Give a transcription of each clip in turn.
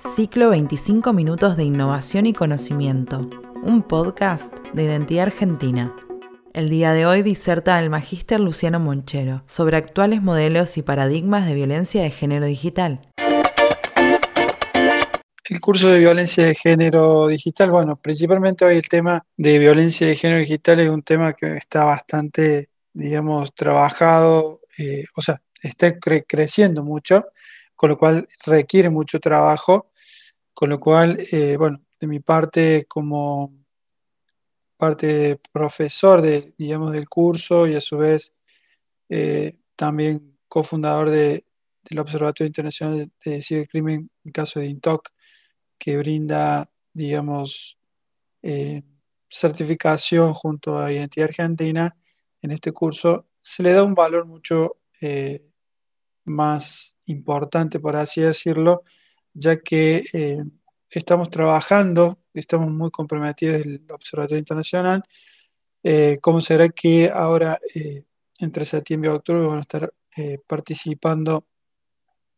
Ciclo 25 Minutos de Innovación y Conocimiento, un podcast de Identidad Argentina. El día de hoy diserta el magíster Luciano Monchero sobre actuales modelos y paradigmas de violencia de género digital. El curso de violencia de género digital, bueno, principalmente hoy el tema de violencia de género digital es un tema que está bastante, digamos, trabajado, eh, o sea, está creciendo mucho, con lo cual requiere mucho trabajo con lo cual, eh, bueno, de mi parte como parte profesor de, digamos, del curso y a su vez eh, también cofundador de, del Observatorio Internacional de, Cibercrimen, en el caso de INTOC, que brinda, digamos, eh, certificación junto a Identidad Argentina en este curso, se le da un valor mucho más importante, por así decirlo, ya que eh, estamos trabajando, estamos muy comprometidos en el Observatorio Internacional. Eh, ¿Cómo será que ahora, eh, entre septiembre y octubre, van a estar participando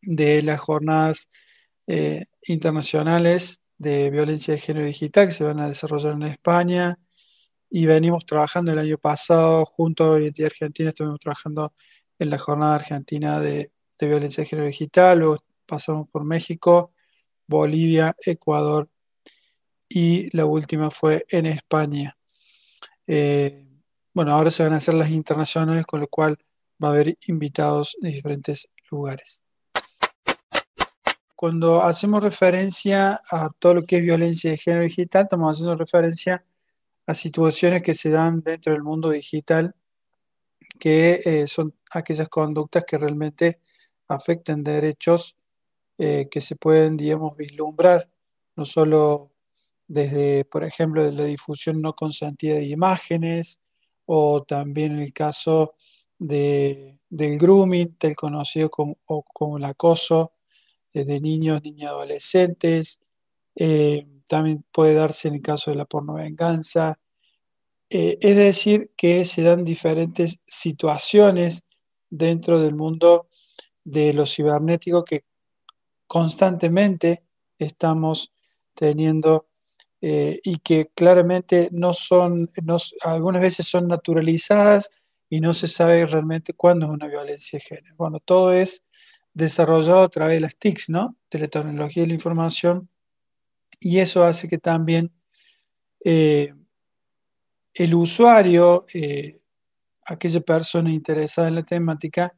de las jornadas internacionales de violencia de género digital que se van a desarrollar en España? Y venimos trabajando el año pasado junto a Identidad Argentina, estuvimos trabajando en la jornada argentina de, violencia de género digital, pasamos por México, Bolivia, Ecuador y la última fue en España. Eh, bueno, ahora se van a hacer las internacionales, con lo cual va a haber invitados de diferentes lugares. Cuando hacemos referencia a todo lo que es violencia de género digital, estamos haciendo referencia a situaciones que se dan dentro del mundo digital, que eh, son aquellas conductas que realmente afectan derechos eh, que se pueden, digamos, vislumbrar, no solo desde, por ejemplo, de la difusión no consentida de imágenes, o también el caso de, del grooming, del conocido como, como el acoso de niños, niñas, adolescentes. Eh, también puede darse en el caso de la pornovenganza. Eh, es decir, que se dan diferentes situaciones dentro del mundo de lo cibernético que constantemente estamos teniendo eh, y que claramente no son, algunas veces son naturalizadas y no se sabe realmente cuándo es una violencia de género. Bueno, todo es desarrollado a través de las TICs, ¿no? De la tecnología de la información y eso hace que también eh, el usuario, eh, aquella persona interesada en la temática,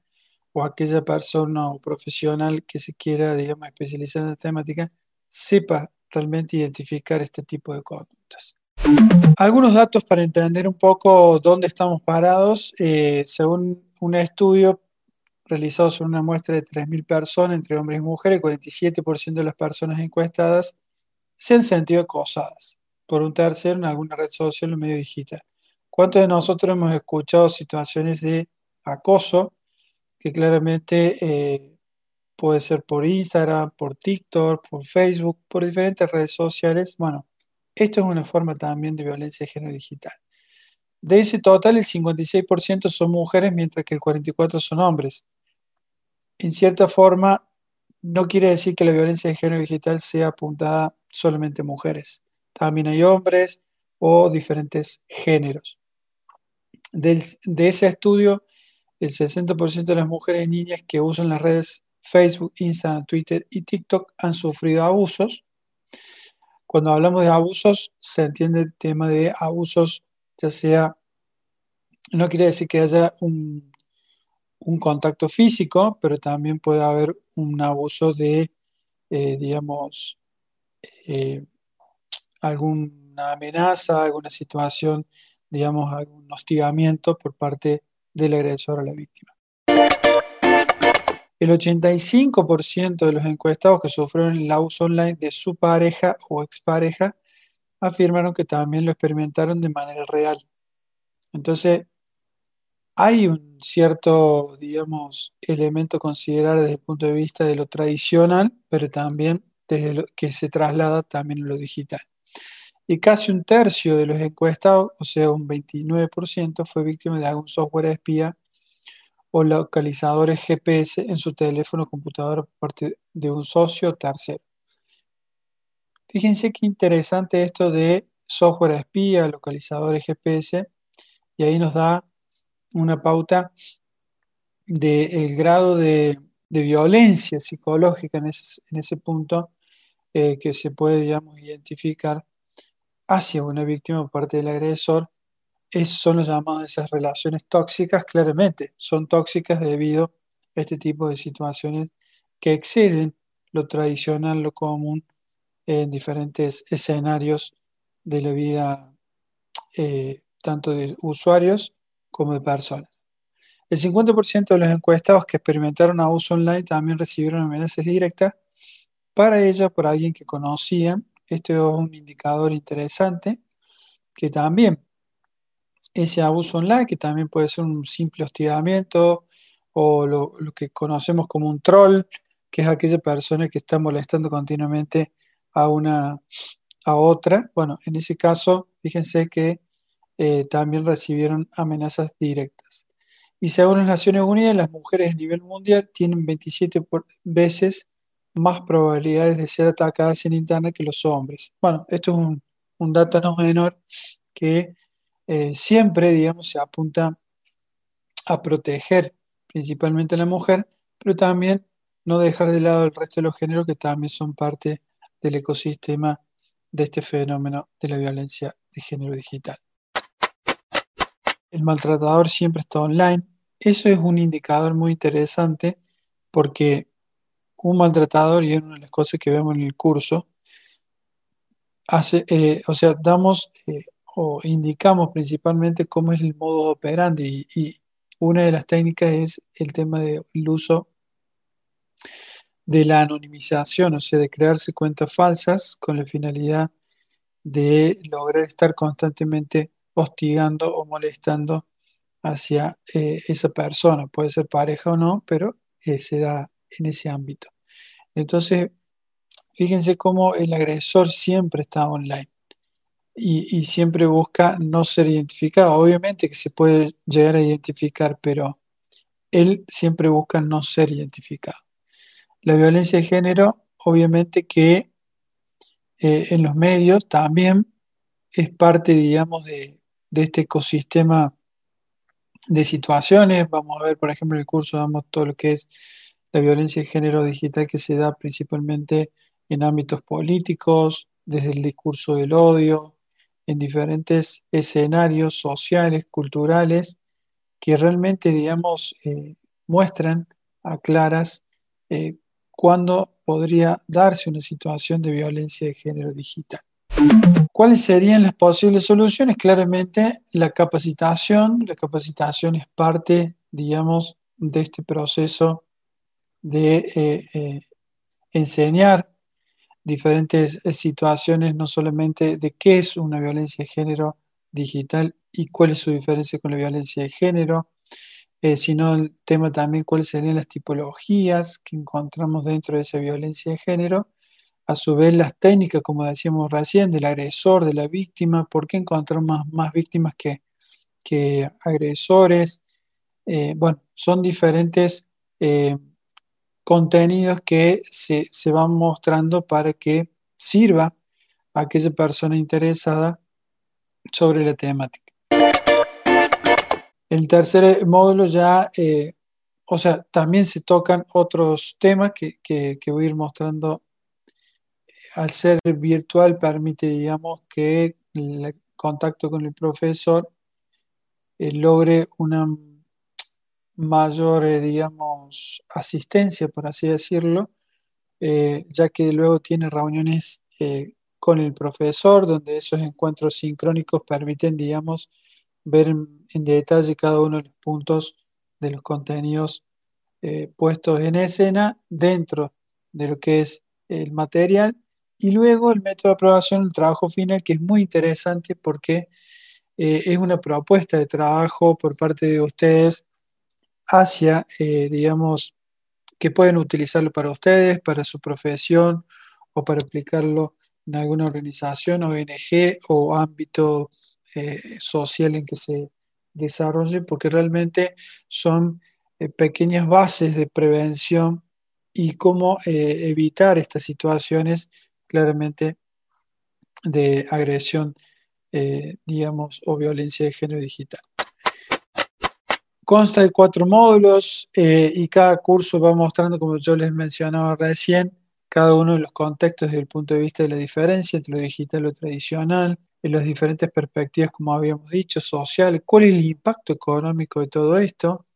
o aquella persona o profesional que se quiera, digamos, especializar en la temática, sepa realmente identificar este tipo de conductas. Algunos datos para entender un poco dónde estamos parados. Eh, según un estudio realizado sobre una muestra de 3.000 personas, entre hombres y mujeres, el 47% de las personas encuestadas se han sentido acosadas por un tercero en alguna red social o medio digital. ¿Cuántos de nosotros hemos escuchado situaciones de acoso que claramente eh, puede ser por Instagram, por TikTok, por Facebook, por diferentes redes sociales. Bueno, esto es una forma también de violencia de género digital. De ese total, el 56% son mujeres, mientras que el 44% son hombres. En cierta forma, no quiere decir que la violencia de género digital sea apuntada solamente a mujeres. También hay hombres o diferentes géneros. de ese estudio, el 60% de las mujeres y niñas que usan las redes Facebook, Instagram, Twitter y TikTok han sufrido abusos. Cuando hablamos de abusos, se entiende el tema de abusos, ya sea, no quiere decir que haya un, contacto físico, pero también puede haber un abuso de, eh, digamos, eh, alguna amenaza, alguna situación, digamos, algún hostigamiento por parte del agresor a la víctima. El 85% de los encuestados que sufrieron el abuso online de su pareja o expareja afirmaron que también lo experimentaron de manera real. Entonces, hay un cierto, digamos, elemento a considerar desde el punto de vista de lo tradicional, pero también desde lo que se traslada también a lo digital y casi un tercio de los encuestados, o sea, un 29%, fue víctima de algún software espía o localizadores GPS en su teléfono o computadora por parte de un socio tercero. Fíjense qué interesante esto de software espía, localizadores GPS, y ahí nos da una pauta del grado de, violencia psicológica en ese, punto eh, que se puede, identificar hacia una víctima por parte del agresor. Es, son los llamados esas relaciones tóxicas, claramente, son tóxicas debido a este tipo de situaciones que exceden lo tradicional, lo común en diferentes escenarios de la vida, eh, tanto de usuarios como de personas. El 50% de los encuestados que experimentaron abuso online también recibieron amenazas directas para ella por alguien que conocían. Esto es un indicador interesante que también ese abuso online, que también puede ser un simple hostigamiento o lo, que conocemos como un troll, que es aquella persona que está molestando continuamente a una a otra. Bueno, en ese caso, fíjense que eh, también recibieron amenazas directas. Y según las Naciones Unidas, las mujeres a nivel mundial tienen 27 veces más probabilidades de ser atacadas en Internet que los hombres. Bueno, esto es un, un dato no menor que eh, siempre, digamos, se apunta a proteger principalmente a la mujer, pero también no dejar de lado el resto de los géneros que también son parte del ecosistema de este fenómeno de la violencia de género digital. El maltratador siempre está online. Eso es un indicador muy interesante porque un maltratador, y es una de las cosas que vemos en el curso, hace, eh, o sea, damos eh, o indicamos principalmente cómo es el modo operandi y, una de las técnicas es el tema del uso de la anonimización, o sea, de crearse cuentas falsas con la finalidad de lograr estar constantemente hostigando o molestando hacia eh, esa persona. Puede ser pareja o no, pero se da en ese ámbito. Entonces, fíjense cómo el agresor siempre está online y, siempre busca no ser identificado. Obviamente que se puede llegar a identificar, pero él siempre busca no ser identificado. La violencia de género, obviamente que eh, en los medios también es parte, digamos, de, este ecosistema de situaciones. Vamos a ver, por ejemplo, en el curso damos todo lo que es la violencia de género digital que se da principalmente en ámbitos políticos, desde el discurso del odio, en diferentes escenarios sociales, culturales, que realmente, digamos, eh, muestran a claras eh, cuándo podría darse una situación de violencia de género digital. ¿Cuáles serían las posibles soluciones? Claramente la capacitación. La capacitación es parte, digamos, de este proceso de eh, eh, enseñar diferentes eh, situaciones, no solamente de qué es una violencia de género digital y cuál es su diferencia con la violencia de género, eh, sino el tema también cuáles serían las tipologías que encontramos dentro de esa violencia de género, a su vez las técnicas, como decíamos recién, del agresor, de la víctima, por qué encontramos más, víctimas que, que agresores. Eh, bueno, son diferentes eh, contenidos que se, se van mostrando para que sirva a aquella persona interesada sobre la temática. El tercer módulo ya, eh, o sea, también se tocan otros temas que, voy a ir mostrando. Al ser virtual permite, digamos, que el contacto con el profesor eh, logre una mayor, eh, digamos, asistencia, por así decirlo, ya que luego tiene reuniones con el profesor, donde esos encuentros sincrónicos permiten, digamos, ver en, detalle cada uno de los puntos de los contenidos eh, puestos en escena dentro de lo que es el material. Y luego el método de aprobación, el trabajo final, que es muy interesante porque eh, es una propuesta de trabajo por parte de ustedes hacia, eh, digamos, que pueden utilizarlo para ustedes, para su profesión o para aplicarlo en alguna organización, ONG o ámbito eh, social en que se desarrolle, porque realmente son eh, pequeñas bases de prevención y cómo evitar estas situaciones claramente de agresión, digamos, o violencia de género digital. Consta de cuatro módulos eh, y cada curso va mostrando, como yo les mencionaba recién, cada uno de los contextos desde el punto de vista de la diferencia entre lo digital y lo tradicional, en las diferentes perspectivas, como habíamos dicho, sociales, cuál es el impacto económico de todo esto,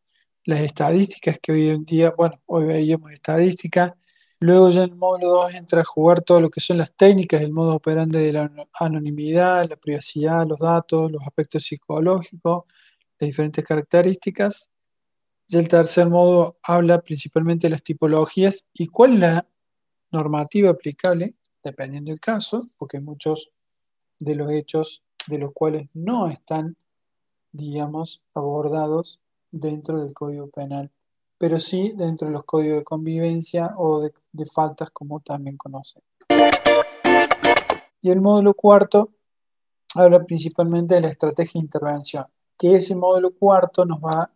las estadísticas que hoy en día, bueno, hoy veíamos estadísticas, luego ya en el módulo 2 entra a jugar todo lo que son las técnicas, el modo operante de la anonimidad, la privacidad, los datos, los aspectos psicológicos, las diferentes características. Y el tercer modo habla principalmente de las tipologías y cuál es la normativa aplicable, dependiendo del caso, porque muchos de los hechos de los cuales no están, digamos, abordados dentro del Código Penal, pero sí dentro de los códigos de convivencia o de, de faltas como también conocen. Y el módulo cuarto habla principalmente de la estrategia de intervención que ese módulo cuarto nos va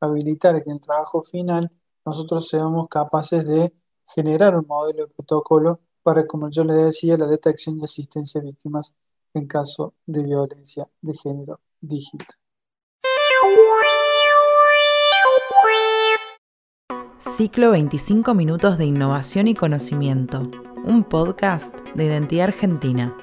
a habilitar que en el trabajo final nosotros seamos capaces de generar un modelo de protocolo para, como yo le decía, la detección y asistencia a víctimas en caso de violencia de género digital. Ciclo 25 minutos de innovación y conocimiento, un podcast de identidad argentina.